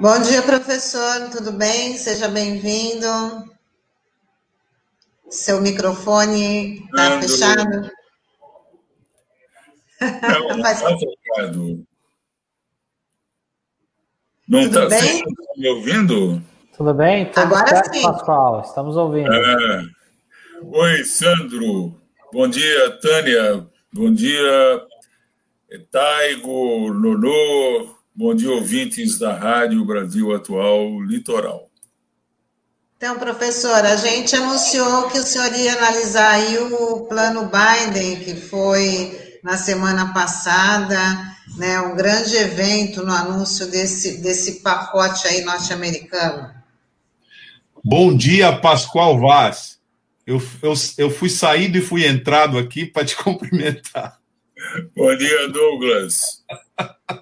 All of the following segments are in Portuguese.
Bom dia, professor. Tudo bem? Seja bem-vindo. Seu microfone está fechado? Não, não está fechado. Não está bem? Tá me ouvindo? Tudo bem? Tudo Agora certo, sim. Pascoal, estamos ouvindo. É. Oi, Sandro. Bom dia, Tânia. Bom dia, Taigo, Nonô. Bom dia, ouvintes da Rádio Brasil Atual Litoral. Então, professor, a gente anunciou que o senhor ia analisar aí o plano Biden, que foi na semana passada, né, um grande evento no anúncio desse, desse pacote aí norte-americano. Bom dia, Pascoal Vaz. Eu, eu, eu fui saído e fui entrado aqui para te cumprimentar. Bom dia, Douglas.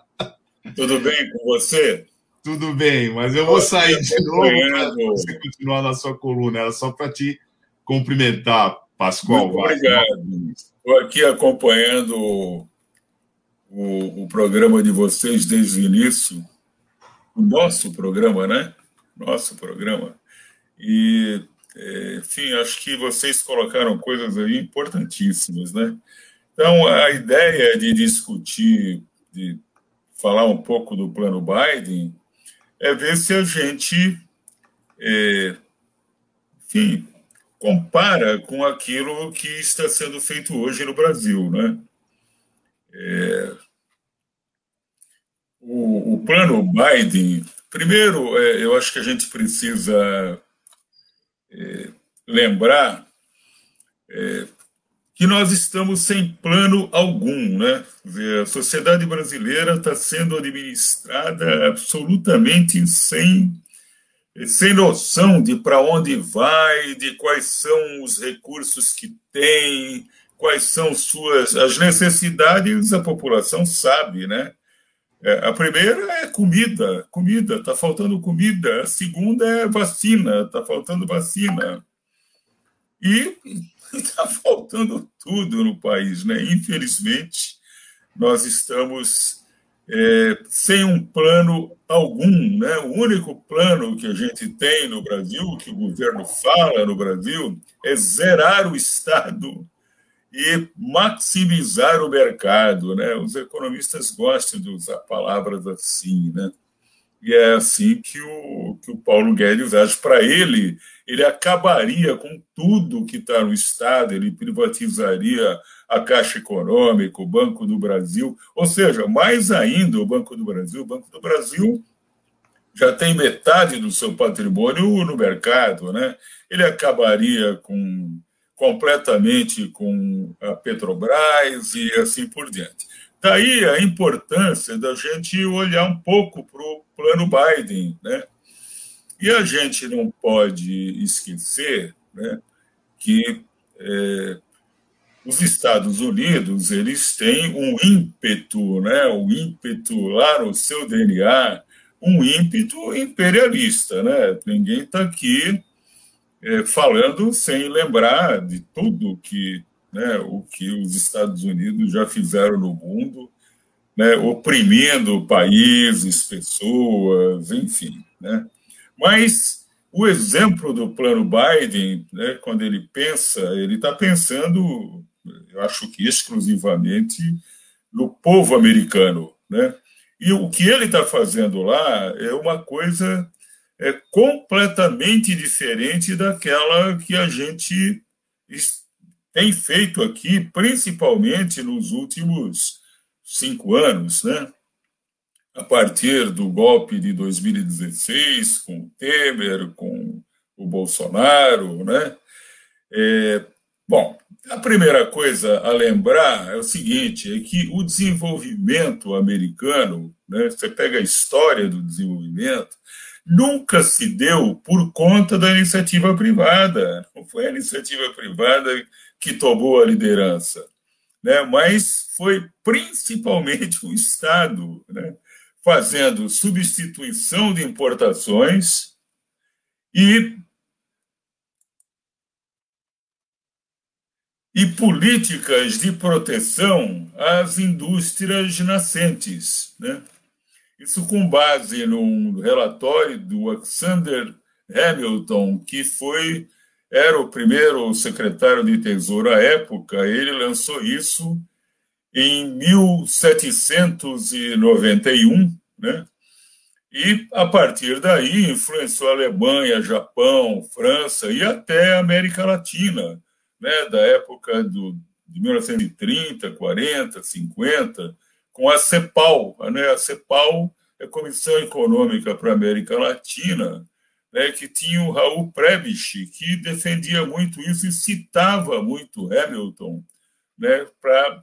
Tudo bem com você? Tudo bem, mas eu vou sair de novo para você continuar na sua coluna. Era só para te cumprimentar, Pascoal Muito Obrigado. Estou aqui acompanhando o, o, o, programa de vocês desde o início. O nosso programa, né? Nosso programa. E, enfim, acho que vocês colocaram coisas aí importantíssimas, né? Então, a ideia de discutir, de falar um pouco do plano Biden, é ver se a gente, é, enfim, compara com aquilo que está sendo feito hoje no Brasil, né? É, o, o, plano Biden, primeiro, é, eu acho que a gente precisa é, lembrar é, que nós estamos sem plano algum, né? A sociedade brasileira está sendo administrada absolutamente sem sem noção de para onde vai, de quais são os recursos que tem, quais são suas as necessidades, a população sabe, né? É, a primeira é comida, comida, está faltando comida. A segunda é vacina, está faltando vacina. E está faltando tudo no país, né? Infelizmente, nós estamos é, sem um plano algum, né? O único plano que a gente tem no Brasil, que o governo fala no Brasil, é zerar o Estado e maximizar o mercado, né? Os economistas gostam de usar palavras assim, né? E é assim que o, que o Paulo Guedes age. Para ele, ele acabaria com tudo que está no Estado, ele privatizaria a Caixa Econômica, o Banco do Brasil, ou seja, mais ainda o Banco do Brasil. O Banco do Brasil já tem metade do seu patrimônio no mercado, né? Ele acabaria com completamente com a Petrobras e assim por diante. Daí a importância da gente olhar um pouco para o plano Biden, né? E a gente não pode esquecer, né, que é, os Estados Unidos eles têm um ímpeto, né, um ímpeto lá no seu DNA, um ímpeto imperialista, né? Ninguém está aqui é, falando sem lembrar de tudo que, né, o que os Estados Unidos já fizeram no mundo, né, oprimindo países, pessoas, enfim. Né? Mas o exemplo do plano Biden, né, quando ele pensa, ele está pensando, eu acho que exclusivamente no povo americano. Né? E o que ele está fazendo lá é uma coisa é completamente diferente daquela que a gente tem feito aqui, principalmente nos últimos cinco anos, né? A partir do golpe de 2016, com o Temer, com o Bolsonaro, né? É, bom, a primeira coisa a lembrar é o seguinte: é que o desenvolvimento americano, né? Você pega a história do desenvolvimento, nunca se deu por conta da iniciativa privada. Não foi a iniciativa privada que tomou a liderança, né? mas foi principalmente o Estado né? Fazendo substituição de importações e e políticas de proteção às indústrias nascentes, né? Isso com base num relatório do Alexander Hamilton, que foi era o primeiro secretário de Tesouro à época, ele lançou isso em 1791, né? E a partir daí influenciou a Alemanha, Japão, França e até a América Latina, né? Da época do, de 1930, 40, 50, com a CEPAL, né? A CEPAL é a Comissão Econômica para a América Latina, né, que tinha o Raul Prebisch, que defendia muito isso e citava muito Hamilton né, para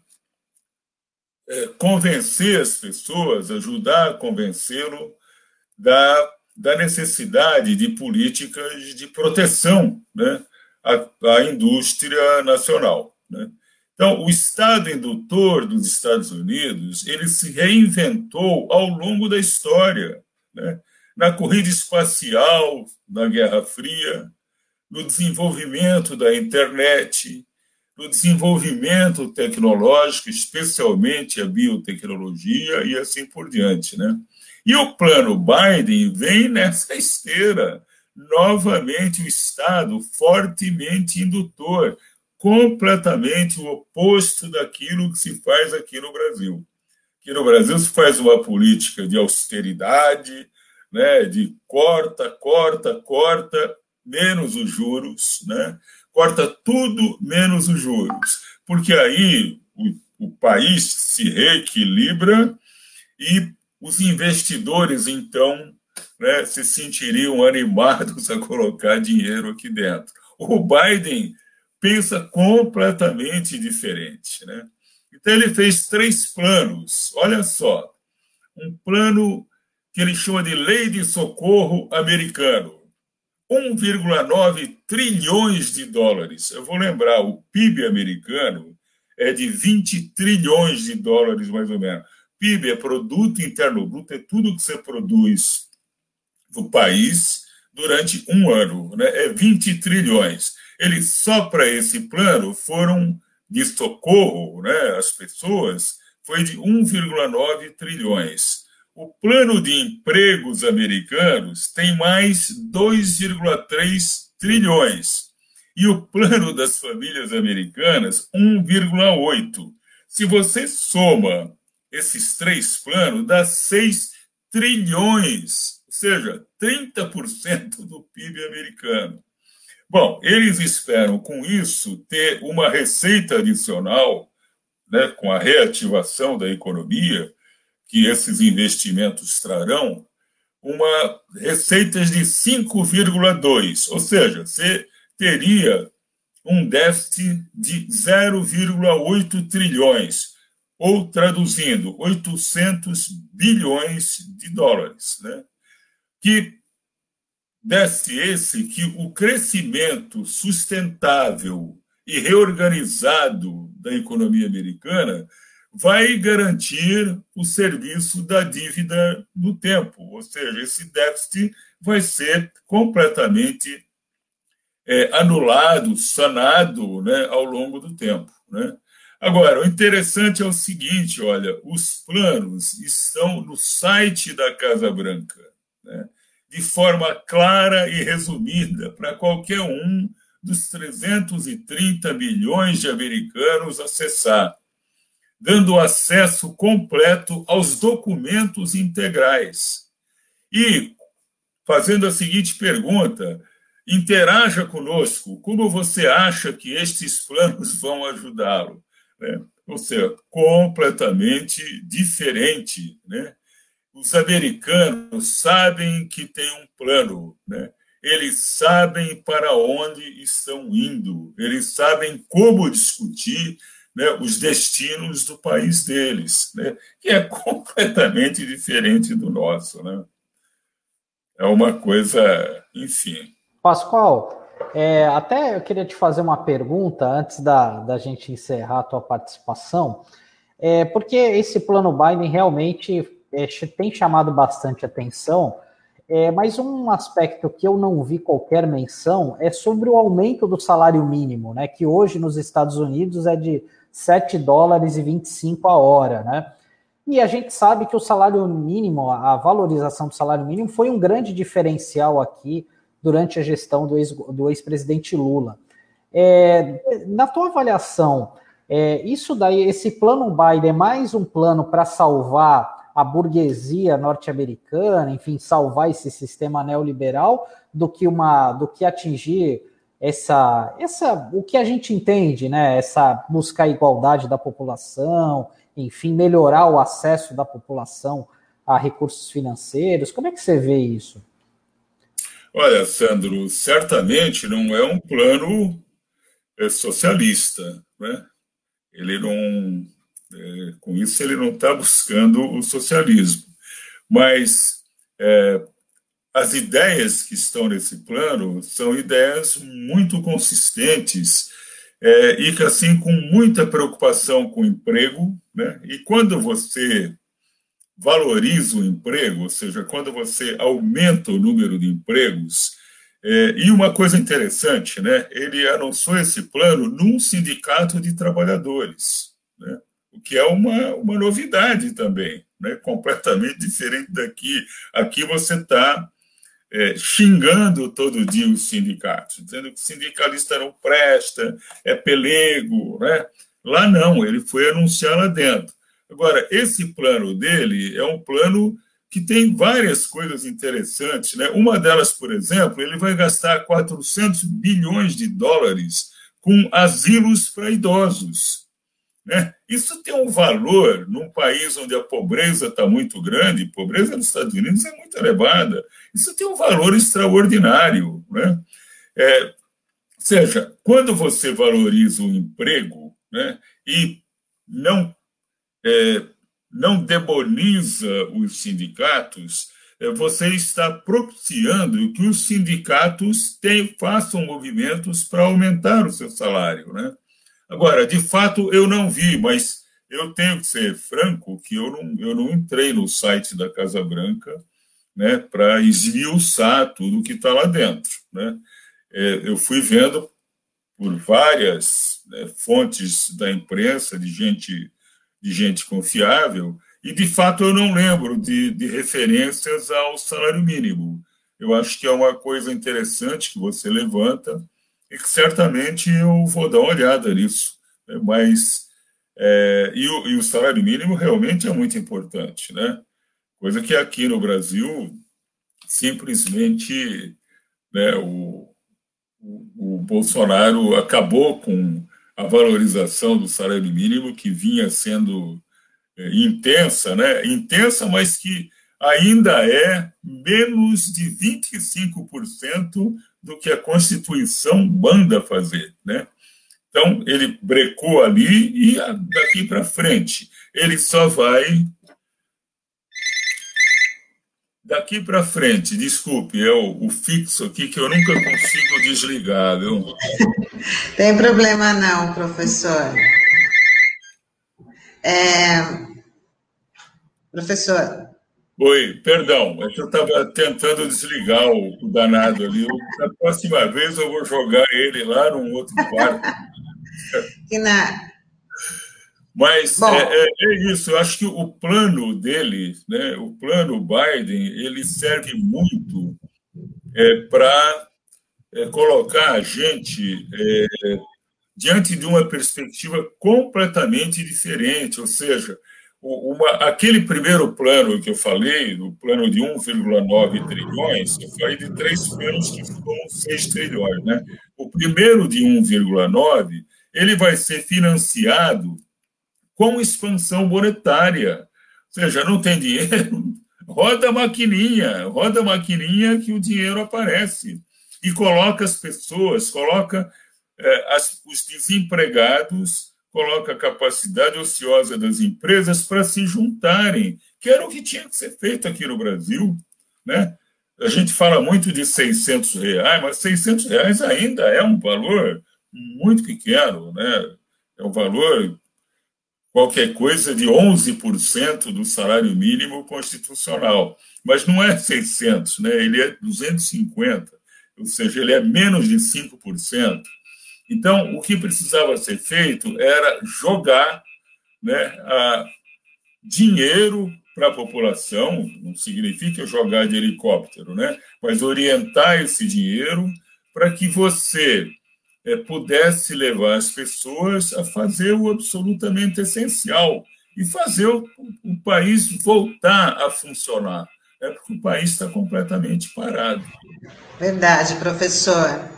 é, convencer as pessoas, ajudar a convencê-lo da, da necessidade de políticas de proteção né, à, à indústria nacional. Né. Então, o Estado indutor dos Estados Unidos ele se reinventou ao longo da história. Né? na corrida espacial, na Guerra Fria, no desenvolvimento da internet, no desenvolvimento tecnológico, especialmente a biotecnologia e assim por diante, né? E o plano Biden vem nessa esteira, novamente o Estado fortemente indutor, completamente o oposto daquilo que se faz aqui no Brasil. Aqui no Brasil se faz uma política de austeridade, né, de corta, corta, corta, menos os juros, né? Corta tudo menos os juros, porque aí o, o país se reequilibra e os investidores, então, né, se sentiriam animados a colocar dinheiro aqui dentro. O Biden pensa completamente diferente. Né? Então, ele fez três planos. Olha só: um plano que ele chama de Lei de Socorro Americano. 1,9 trilhões de dólares. Eu vou lembrar, o PIB americano é de 20 trilhões de dólares, mais ou menos. PIB é Produto Interno Bruto, é tudo que você produz no país durante um ano, né? é 20 trilhões. Ele só para esse plano foram de socorro, né, as pessoas, foi de 1,9 trilhões. O plano de empregos americanos tem mais 2,3 trilhões. E o plano das famílias americanas, 1,8. Se você soma esses três planos, dá 6 trilhões, ou seja, 30% do PIB americano. Bom, eles esperam com isso ter uma receita adicional, né, com a reativação da economia, que esses investimentos trarão, uma receitas de 5,2, ou seja, você teria um déficit de 0,8 trilhões, ou traduzindo, 800 bilhões de dólares, né? Que déficit esse que o crescimento sustentável e reorganizado da economia americana vai garantir o serviço da dívida no tempo, ou seja, esse déficit vai ser completamente é, anulado, sanado né, ao longo do tempo. Né? Agora, o interessante é o seguinte: olha, os planos estão no site da Casa Branca, né, de forma clara e resumida para qualquer um dos 330 milhões de americanos acessar dando acesso completo aos documentos integrais. E fazendo a seguinte pergunta: interaja conosco, como você acha que estes planos vão ajudá-lo? Né? Ou seja, completamente diferente. Né? Os americanos sabem que tem um plano, né? eles sabem para onde estão indo, eles sabem como discutir, né, os destinos do país deles, né, que é completamente diferente do nosso. Né? É uma coisa, enfim. Pascoal, é, até eu queria te fazer uma pergunta antes da, da gente encerrar a tua participação, é, porque esse plano Biden realmente é, tem chamado bastante atenção, é, mas um aspecto que eu não vi qualquer menção é sobre o aumento do salário mínimo, né, que hoje nos Estados Unidos é de 7 dólares e 25 a hora, né? E a gente sabe que o salário mínimo, a valorização do salário mínimo, foi um grande diferencial aqui durante a gestão do ex-presidente Lula. É, na tua avaliação, é, isso daí, esse plano Biden é mais um plano para salvar a burguesia norte-americana, enfim, salvar esse sistema neoliberal, do que uma, do que atingir essa, essa, o que a gente entende, né? Essa buscar a igualdade da população, enfim, melhorar o acesso da população a recursos financeiros. Como é que você vê isso? Olha, Sandro, certamente não é um plano é socialista, né? Ele não, é, com isso ele não está buscando o socialismo, mas é, as ideias que estão nesse plano são ideias muito consistentes é, e que assim com muita preocupação com o emprego, né? E quando você valoriza o emprego, ou seja, quando você aumenta o número de empregos, é, e uma coisa interessante, né? Ele anunciou esse plano num sindicato de trabalhadores, né? o que é uma, uma novidade também, né? completamente diferente daqui. Aqui você está é, xingando todo dia os sindicatos, dizendo que sindicalista não presta, é pelego. Né? Lá não, ele foi anunciar lá dentro. Agora, esse plano dele é um plano que tem várias coisas interessantes. Né? Uma delas, por exemplo, ele vai gastar 400 bilhões de dólares com asilos para idosos. Né? Isso tem um valor num país onde a pobreza está muito grande, a pobreza nos Estados Unidos é muito elevada. Isso tem um valor extraordinário. Né? É, seja, quando você valoriza o emprego né, e não é, não demoniza os sindicatos, eh, você está propiciando que os sindicatos tenham, façam movimentos para aumentar o seu salário. Né? Agora, de fato, eu não vi, mas eu tenho que ser franco que eu não, eu não entrei no site da Casa Branca né, para esmiuçar tudo que está lá dentro. Né? É, eu fui vendo por várias né, fontes da imprensa, de gente de gente confiável, e de fato eu não lembro de, de referências ao salário mínimo. Eu acho que é uma coisa interessante que você levanta e que certamente eu vou dar uma olhada nisso. Né? Mas é, e, o, e, o, salário mínimo realmente é muito importante, né? Coisa que aqui no Brasil simplesmente né, o, o, o Bolsonaro acabou com a valorização do salário mínimo que vinha sendo é, intensa, né? Intensa, mas que ainda é menos de 25% do que a Constituição manda fazer, né? Então, ele brecou ali e daqui para frente ele só vai Daqui para frente, desculpe, é o, o, fixo aqui que eu nunca consigo desligar, viu? Tem problema não, professor. É... Professor. Oi, perdão, é que eu estava tentando desligar o, o danado ali. Da próxima vez eu vou jogar ele lá num outro quarto. que na... Mas é, é, é, isso, eu acho que o plano dele, né, o plano Biden, ele serve muito é, para é, colocar a gente é, diante de uma perspectiva completamente diferente, ou seja, uma, aquele primeiro plano que eu falei, o plano de 1,9 trilhões, eu falei de três planos que ficam 6 trilhões. Né? O primeiro de 1,9, ele vai ser financiado com expansão monetária. Ou seja, não tem dinheiro, roda a maquininha, roda a maquininha que o dinheiro aparece. E coloca as pessoas, coloca é, as, os desempregados, coloca a capacidade ociosa das empresas para se juntarem, que era o que tinha que ser feito aqui no Brasil. Né? A gente fala muito de 600 reais, mas 600 reais ainda é um valor muito pequeno, né? é um valor qualquer coisa de 11% do salário mínimo constitucional. Mas não é 600, né? ele é 250, ou seja, ele é menos de 5%. Então, o que precisava ser feito era jogar né, dinheiro para a população, não significa jogar de helicóptero, né? mas orientar esse dinheiro para que você é, pudesse levar as pessoas a fazer o absolutamente essencial e fazer o, o país voltar a funcionar. É porque o país está completamente parado. Verdade, professor.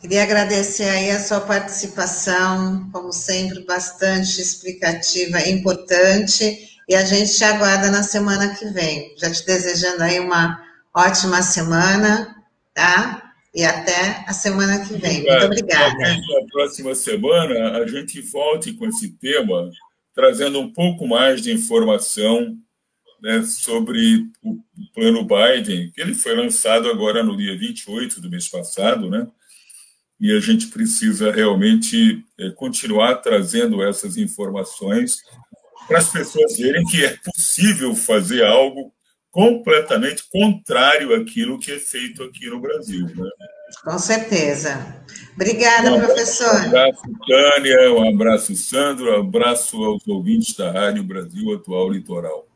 Queria agradecer aí a sua participação, como sempre, bastante explicativa, importante, e a gente te aguarda na semana que vem. Já te desejando aí uma ótima semana, tá? E até a semana que vem. Muito obrigada. Na próxima semana, a gente volte com esse tema, trazendo um pouco mais de informação né, sobre o plano Biden, que ele foi lançado agora no dia 28 do mês passado, né? E a gente precisa realmente é, continuar trazendo essas informações para as pessoas verem que é possível fazer algo completamente contrário àquilo que é feito aqui no Brasil. Né? Com certeza. Obrigada, um professor. Um abraço, Tânia, um abraço, Sandro, um abraço aos ouvintes da Rádio Brasil Atual Litoral.